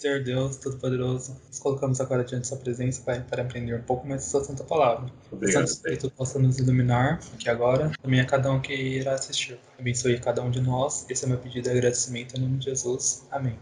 Senhor Deus Todo-Poderoso, nos colocamos agora diante de Sua presença, Pai, para aprender um pouco mais de Sua Santa Palavra. Obrigado, o Santo Espírito possa nos iluminar aqui agora, também a cada um que irá assistir. Abençoe cada um de nós. Esse é meu pedido de agradecimento em nome de Jesus. Amém.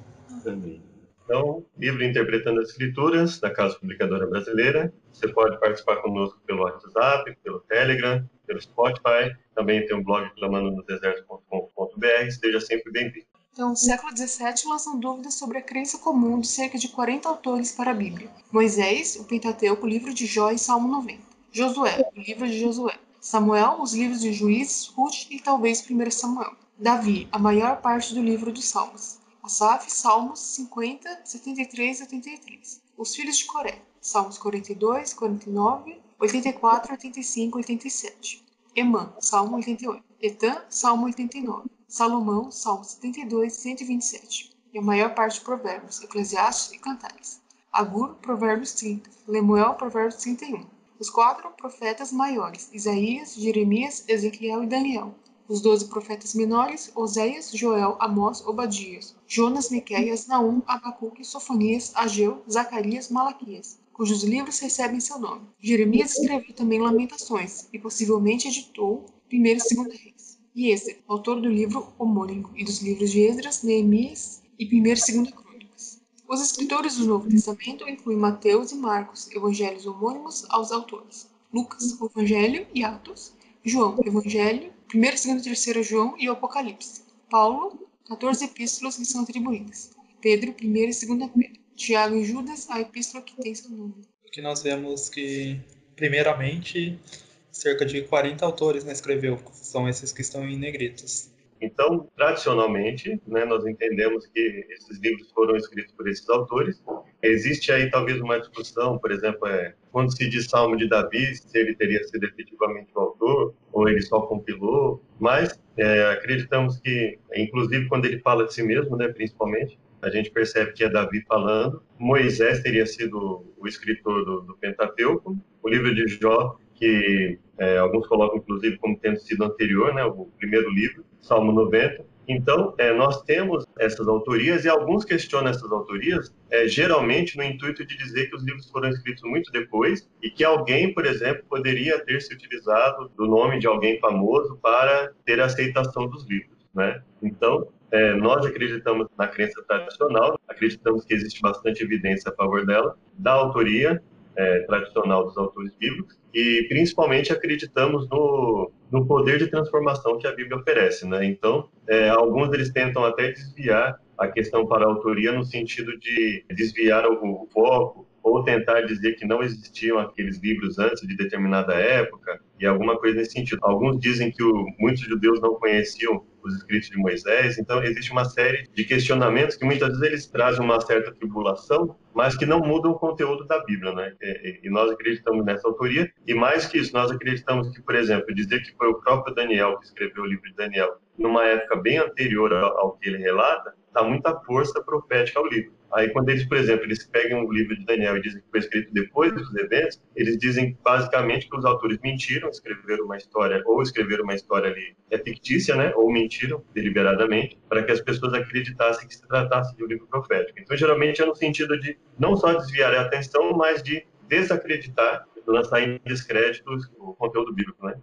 Amém. Então, livro Interpretando as Escrituras, da Casa Publicadora Brasileira. Você pode participar conosco pelo WhatsApp, pelo Telegram, pelo Spotify. Também tem um blog clamando no deserto.com.br. Seja sempre bem-vindo. Então, no século XVII lançam dúvidas sobre a crença comum de cerca de 40 autores para a Bíblia. Moisés, o Pentateuco, o livro de Jó e Salmo 90. Josué, o livro de Josué. Samuel, os livros de Juízes, Ruth e talvez 1 Samuel. Davi, a maior parte do livro dos Salmos. Asaf, Salmos 50, 73 e 83. Os filhos de Coré, Salmos 42, 49, 84, 85 e 87. Emã, Salmo 88. Etã, Salmo 89. Salomão, Salmo 72 e 127. E a maior parte de Provérbios, Eclesiastes e Cantares. Agur, Provérbios 30. Lemuel, Provérbios 31. Os quatro profetas maiores, Isaías, Jeremias, Ezequiel e Daniel. Os doze profetas menores, Oséias, Joel, Amós, Obadias, Jonas, Miqueias, Naum, Abacuque, Sofonias, Ageu, Zacarias, Malaquias, cujos livros recebem seu nome. Jeremias escreveu também Lamentações e possivelmente editou 1 e 2 Reis. E Esdras, autor do livro homônimo e dos livros de Esdras, Neemias e 1 e 2 Crônicas. Os escritores do Novo Testamento incluem Mateus e Marcos, evangelhos homônimos aos autores. Lucas, o Evangelho e Atos. João, Evangelho, 1, 2 e 3 João e o Apocalipse. Paulo, 14 epístolas que são atribuídas. Pedro, 1 e 2 Pedro. Tiago e Judas, a epístola que tem seu nome. Aqui nós vemos que, primeiramente, cerca de 40 autores né, escreveu, são esses que estão em negritos. Então, tradicionalmente, né, nós entendemos que esses livros foram escritos por esses autores. Existe aí talvez uma discussão, por exemplo, é, quando se diz Salmo de Davi, se ele teria sido efetivamente o autor ou ele só compilou. Mas é, acreditamos que, inclusive, quando ele fala de si mesmo, né, principalmente, a gente percebe que é Davi falando. Moisés teria sido o escritor do, do Pentateuco. O livro de Jó que é, alguns colocam inclusive como tendo sido anterior, né, o primeiro livro, Salmo 90. Então, é, nós temos essas autorias e alguns questionam essas autorias, é, geralmente no intuito de dizer que os livros foram escritos muito depois e que alguém, por exemplo, poderia ter se utilizado do nome de alguém famoso para ter a aceitação dos livros, né? Então, é, nós acreditamos na crença tradicional, acreditamos que existe bastante evidência a favor dela, da autoria é, tradicional dos autores bíblicos, e principalmente acreditamos no, no poder de transformação que a Bíblia oferece, né? Então, é, alguns eles tentam até desviar a questão para a autoria no sentido de desviar o, foco ou tentar dizer que não existiam aqueles livros antes de determinada época e alguma coisa nesse sentido. Alguns dizem que o, muitos judeus não conheciam os escritos de Moisés, então existe uma série de questionamentos que muitas vezes eles trazem uma certa tribulação, mas que não mudam o conteúdo da Bíblia, né? E, e nós acreditamos nessa autoria e mais que isso, nós acreditamos que, por exemplo, dizer que foi o próprio Daniel que escreveu o livro de Daniel numa época bem anterior ao que ele relata, dá muita força profética ao livro. Aí, quando eles, por exemplo, eles pegam o livro de Daniel e dizem que foi escrito depois dos eventos, eles dizem basicamente que os autores mentiram, escreveram uma história, ou escreveram uma história ali é fictícia, né, ou mentiram deliberadamente, para que as pessoas acreditassem que se tratasse de um livro profético. Então, geralmente é no sentido de não só desviar a atenção, mas de desacreditar, lançar em descrédito o conteúdo bíblico, né?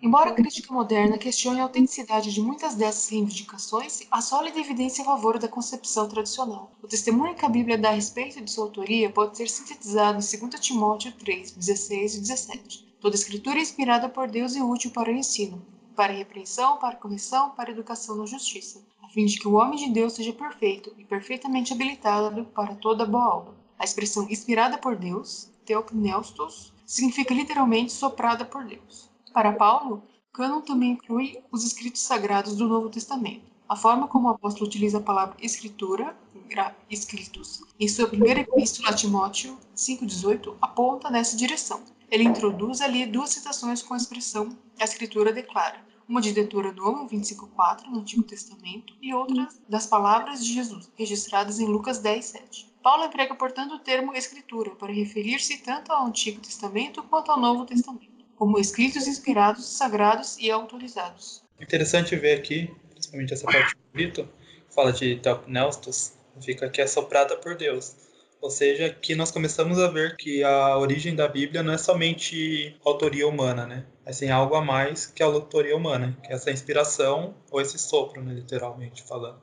Embora a crítica moderna questione a autenticidade de muitas dessas reivindicações, há sólida evidência a favor da concepção tradicional. O testemunho que a Bíblia dá a respeito de sua autoria pode ser sintetizado em 2 Timóteo 3, 16 e 17. Toda escritura é inspirada por Deus e útil para o ensino, para a repreensão, para a correção, para a educação na justiça, a fim de que o homem de Deus seja perfeito e perfeitamente habilitado para toda boa obra. A expressão inspirada por Deus, Theopneustos, significa literalmente soprada por Deus. Para Paulo, cânon também inclui os escritos sagrados do Novo Testamento. A forma como o apóstolo utiliza a palavra escritura, escritos, em sua primeira epístola a Timóteo 5,18, aponta nessa direção. Ele introduz ali duas citações com a expressão a escritura declara, uma de Deuteronômio 25,4 no Antigo Testamento e outra das palavras de Jesus, registradas em Lucas 10,7. Paulo emprega, portanto, o termo escritura para referir-se tanto ao Antigo Testamento quanto ao Novo Testamento como escritos inspirados, sagrados e autorizados. Interessante ver aqui, principalmente essa parte do grito, fala de Theopneustos, significa que é soprada por Deus. Ou seja, que nós começamos a ver que a origem da Bíblia não é somente autoria humana, né? Mas tem algo a mais que a autoria humana, que é essa inspiração ou esse sopro, né, literalmente falando.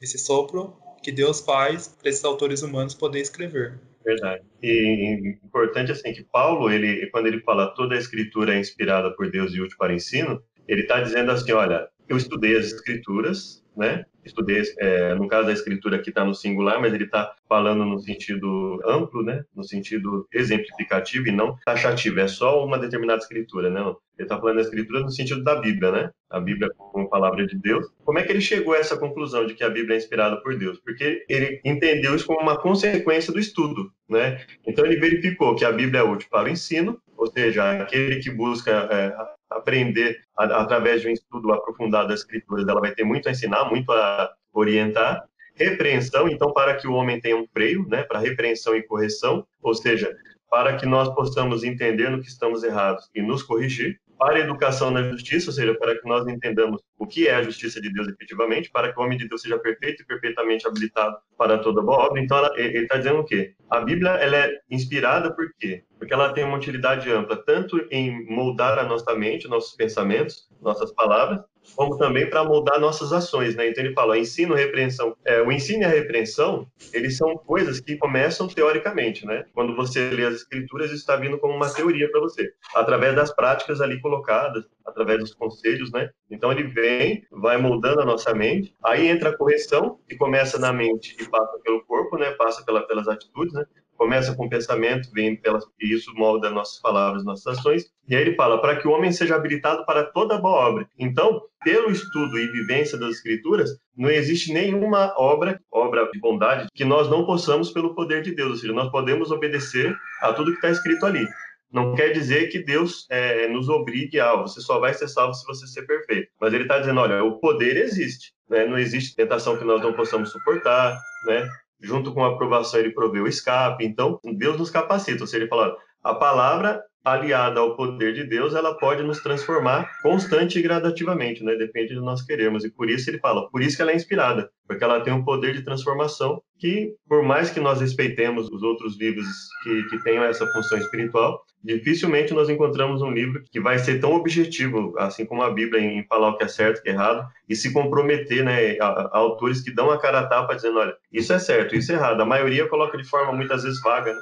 Esse sopro que Deus faz para esses autores humanos poderem escrever. Verdade. E importante assim que Paulo, ele quando ele fala toda a escritura é inspirada por Deus e útil para ensino, ele está dizendo assim, olha, eu estudei as escrituras, né? Estudei, é, no caso da escritura aqui está no singular, mas ele está falando no sentido amplo, né? No sentido exemplificativo e não taxativo. É só uma determinada escritura, não. Ele está falando da escritura no sentido da Bíblia, né? A Bíblia como palavra de Deus. Como é que ele chegou a essa conclusão de que a Bíblia é inspirada por Deus? Porque ele entendeu isso como uma consequência do estudo, né? Então ele verificou que a Bíblia é útil para o ensino, ou seja, aquele que busca é, aprender a, através de um estudo aprofundado das escrituras, ela vai ter muito a ensinar, muito a orientar. Repreensão, então, para que o homem tenha um freio, né, para repreensão e correção, ou seja, para que nós possamos entender no que estamos errados e nos corrigir para a educação na justiça, ou seja, para que nós entendamos o que é a justiça de Deus efetivamente, para que o homem de Deus seja perfeito e perfeitamente habilitado para toda boa obra. Então, ela, ele está dizendo o quê? A Bíblia ela é inspirada por quê? Ela tem uma utilidade ampla, tanto em moldar a nossa mente, nossos pensamentos, nossas palavras, como também para moldar nossas ações, né? Então ele fala, ensino, repreensão. É, o ensino e a repreensão, eles são coisas que começam teoricamente, né? Quando você lê as escrituras, isso está vindo como uma teoria para você, através das práticas ali colocadas, através dos conselhos, né? Então ele vem, vai moldando a nossa mente, aí entra a correção, que começa na mente e passa pelo corpo, né? Passa pela, pelas atitudes, né? Começa com o pensamento, vem pelas, e isso molda nossas palavras, nossas ações. E aí ele fala, para que o homem seja habilitado para toda boa obra. Então, pelo estudo e vivência das escrituras, não existe nenhuma obra, obra de bondade, que nós não possamos pelo poder de Deus. Ou seja, nós podemos obedecer a tudo que está escrito ali. Não quer dizer que Deus é, nos obrigue a, você só vai ser salvo se você ser perfeito. Mas ele está dizendo, olha, o poder existe. Né? Não existe tentação que nós não possamos suportar, né? Junto com a aprovação, ele provê o escape. Então, Deus nos capacita. Ou seja, ele fala, a palavra aliada ao poder de Deus, ela pode nos transformar constante e gradativamente, né? Depende de nós queremos. E por isso ele fala, por isso que ela é inspirada, porque ela tem um poder de transformação que, por mais que nós respeitemos os outros livros que, que tenham essa função espiritual, dificilmente nós encontramos um livro que vai ser tão objetivo, assim como a Bíblia, em falar o que é certo, o que é errado, e se comprometer, né, a, a autores que dão a cara a tapa dizendo, olha, isso é certo, isso é errado. A maioria coloca de forma muitas vezes vaga, né?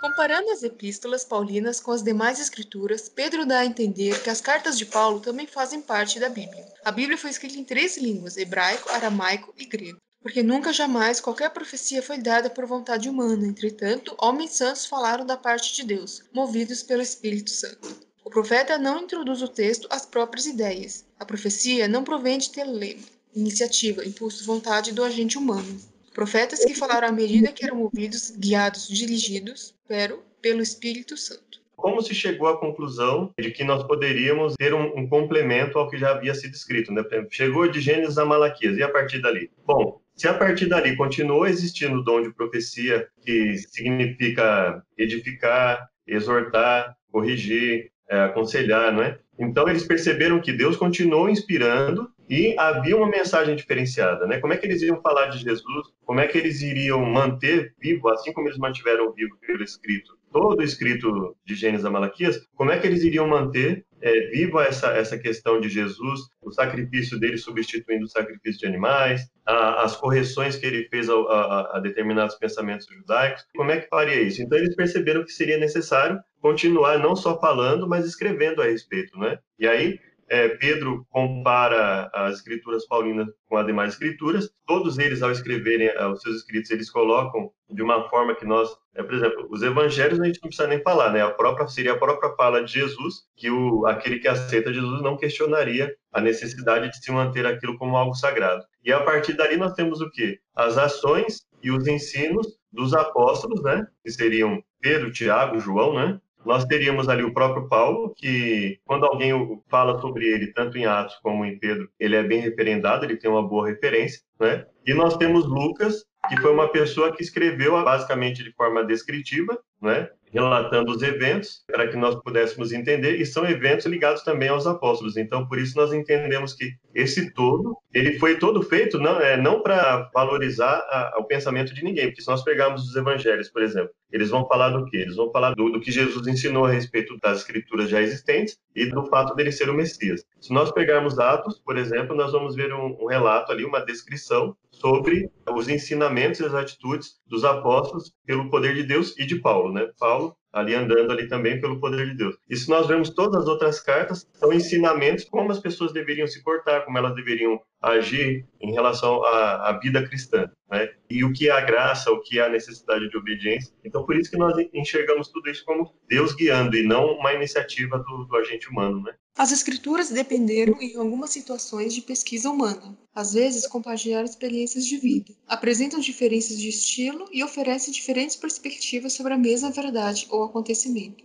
Comparando as epístolas paulinas com as demais escrituras, Pedro dá a entender que as cartas de Paulo também fazem parte da Bíblia. A Bíblia foi escrita em três línguas: hebraico, aramaico e grego. Porque nunca jamais qualquer profecia foi dada por vontade humana, entretanto, homens santos falaram da parte de Deus, movidos pelo Espírito Santo. O profeta não introduz o texto às próprias ideias. A profecia não provém de telema, iniciativa, impulso, vontade do agente humano. Profetas que falaram à medida que eram movidos, guiados, dirigidos pero, pelo Espírito Santo. Como se chegou à conclusão de que nós poderíamos ter um, um complemento ao que já havia sido escrito? Né? Chegou de Gênesis a Malaquias, e a partir dali? Bom, se a partir dali continuou existindo o dom de profecia, que significa edificar, exortar, corrigir, é, aconselhar, não é? Então eles perceberam que Deus continuou inspirando e havia uma mensagem diferenciada, né? Como é que eles iriam falar de Jesus? Como é que eles iriam manter vivo, assim como eles mantiveram vivo pelo escrito, todo o escrito de Gênesis a Malaquias? Como é que eles iriam manter é, essa, essa questão de Jesus, o sacrifício dele substituindo o sacrifício de animais, a, as correções que ele fez a, a, a, determinados pensamentos judaicos. Como é que faria isso? Então eles perceberam que seria necessário continuar não só falando, mas escrevendo a respeito, né? E aí é, Pedro compara as escrituras paulinas com as demais escrituras. Todos eles, ao escreverem é, os seus escritos, eles colocam de uma forma que nós, é, por exemplo, os evangelhos a gente não precisa nem falar, né? A própria seria a própria fala de Jesus que o aquele que aceita Jesus não questionaria a necessidade de se manter aquilo como algo sagrado. E a partir dali nós temos o quê? As ações e os ensinos dos apóstolos, né? Que seriam Pedro, Tiago, João, né? Nós teríamos ali o próprio Paulo, que quando alguém fala sobre ele, tanto em Atos como em Pedro, ele é bem referendado, ele tem uma boa referência, né? E nós temos Lucas, que foi uma pessoa que escreveu basicamente de forma descritiva, né? relatando os eventos para que nós pudéssemos entender e são eventos ligados também aos apóstolos. Então, por isso nós entendemos que esse todo ele foi todo feito não é não para valorizar a, o pensamento de ninguém, porque se nós pegarmos os evangelhos, por exemplo, eles vão falar do que? Eles vão falar do, do, que Jesus ensinou a respeito das escrituras já existentes e do fato dele ser o Messias. Se nós pegarmos Atos, por exemplo, nós vamos ver um, um relato ali, uma descrição sobre os ensinamentos e as atitudes dos apóstolos pelo poder de Deus e de Paulo, né? Paulo ali andando ali também pelo poder de Deus. E se nós vemos todas as outras cartas, são ensinamentos como as pessoas deveriam se portar, como elas deveriam agir em relação à, à vida cristã, né? E o que é a graça, o que é a necessidade de obediência. Então, por isso que nós enxergamos tudo isso como Deus guiando e não uma iniciativa do, do agente humano, né? As escrituras dependeram, em algumas situações, de pesquisa humana. Às vezes, compartilharam experiências de vida, apresentam diferenças de estilo e oferecem diferentes perspectivas sobre a mesma verdade ou acontecimento.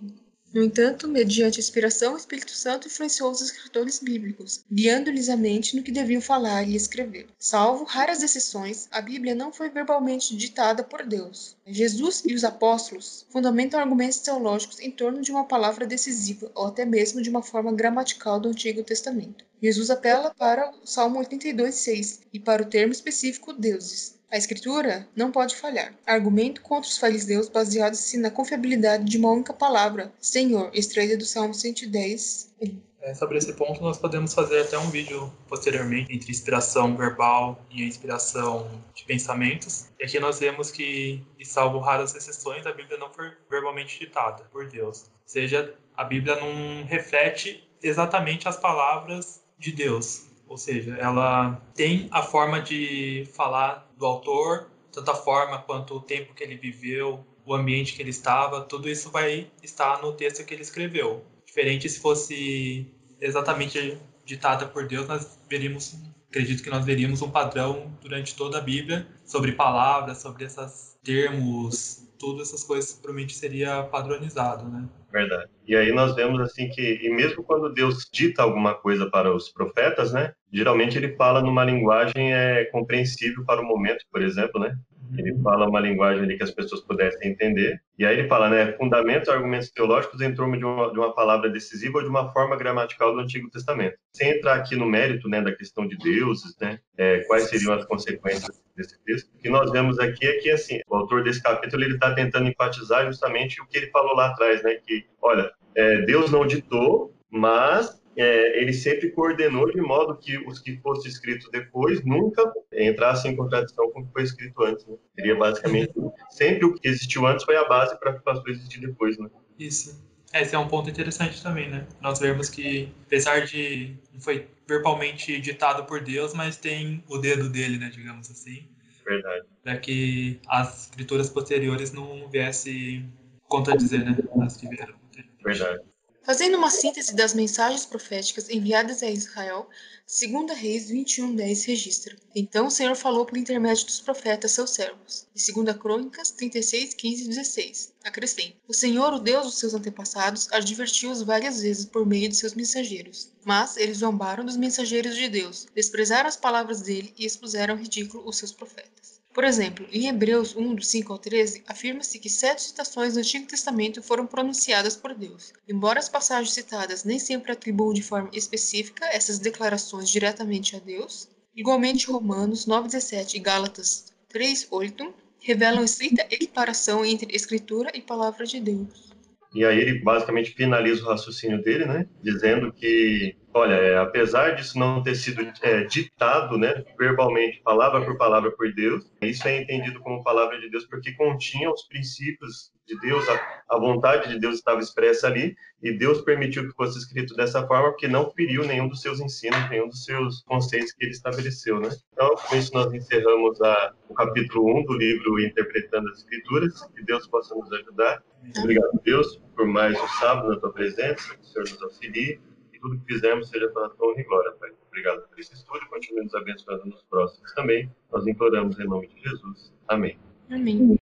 No entanto, mediante a inspiração, o Espírito Santo influenciou os escritores bíblicos, guiando-lhes a mente no que deviam falar e escrever. Salvo raras exceções, a Bíblia não foi verbalmente ditada por Deus. Jesus e os apóstolos fundamentam argumentos teológicos em torno de uma palavra decisiva ou até mesmo de uma forma gramatical do Antigo Testamento. Jesus apela para o Salmo 82:6 e para o termo específico deuses. A escritura não pode falhar. Argumento contra os fariseus baseado-se na confiabilidade de uma única palavra, Senhor, extraída do Salmo 110. É, sobre esse ponto, nós podemos fazer até um vídeo posteriormente entre inspiração verbal e inspiração de pensamentos. E aqui nós vemos que, salvo raras exceções, a Bíblia não foi verbalmente ditada por Deus. Ou seja, a Bíblia não reflete exatamente as palavras de Deus. Ou seja, ela tem a forma de falar do autor, tanto a forma quanto o tempo que ele viveu, o ambiente que ele estava, tudo isso vai estar no texto que ele escreveu. Diferente se fosse exatamente ditada por Deus, nós veríamos, acredito que nós veríamos um padrão durante toda a Bíblia sobre palavras, sobre esses termos, todas essas coisas provavelmente seria padronizado, né? Verdade. E aí nós vemos assim que, e mesmo quando Deus dita alguma coisa para os profetas, né? Geralmente ele fala numa linguagem é, compreensível para o momento, por exemplo, né? Ele fala uma linguagem ali que as pessoas pudessem entender. E aí ele fala, né, fundamentos argumentos teológicos em torno de uma, de uma palavra decisiva ou de uma forma gramatical do Antigo Testamento. Sem entrar aqui no mérito, né, da questão de deuses, né, é, quais seriam as consequências desse texto, o que nós vemos aqui é que, assim, o autor desse capítulo, ele está tentando enfatizar justamente o que ele falou lá atrás, né, que, olha, é, Deus não ditou, mas é, ele sempre coordenou de modo que os que fossem escritos depois nunca entrassem em contradição com o que foi escrito antes. Né? Seria basicamente sempre o que existiu antes foi a base para o que passou a existir depois. Né? Isso. É, esse é um ponto interessante também, né? Nós vemos que, apesar de não foi verbalmente ditado por Deus, mas tem o dedo dele, né, digamos assim. Verdade. Para que as escrituras posteriores não viessem contradizer, né, as que vieram. Verdade. Fazendo uma síntese das mensagens proféticas enviadas a Israel, 2 Reis 21:10 registra: Então o Senhor falou por intermédio dos profetas seus servos. E 2 Crônicas 36:15 e 16 acrescenta: O Senhor, o Deus dos seus antepassados, advertiu-os várias vezes por meio de seus mensageiros. Mas eles zombaram dos mensageiros de Deus, desprezaram as palavras dele e expuseram ridículo os seus profetas. Por exemplo, em Hebreus 1, do 5 ao 13, afirma-se que sete citações do Antigo Testamento foram pronunciadas por Deus. Embora as passagens citadas nem sempre atribuam de forma específica essas declarações diretamente a Deus, igualmente Romanos 9,17 e Gálatas 3,8 revelam estrita equiparação entre Escritura e Palavra de Deus. E aí ele basicamente finaliza o raciocínio dele, né, dizendo que Olha, é, apesar disso não ter sido é, ditado, né, verbalmente, palavra por palavra por Deus, isso é entendido como palavra de Deus porque continha os princípios de Deus, a, a, vontade de Deus estava expressa ali, e Deus permitiu que fosse escrito dessa forma porque não feriu nenhum dos seus ensinos, nenhum dos seus conceitos que ele estabeleceu, né? Então, com isso nós encerramos a, o capítulo 1 do livro Interpretando as Escrituras, que Deus possa nos ajudar. Obrigado, Deus, por mais um sábado na tua presença, que o Senhor nos auxilie tudo que fizemos seja para a tua honra e glória, Pai. Obrigado por esse estudo, continue nos abençoando nos próximos também. Nós imploramos em nome de Jesus. Amém. Amém.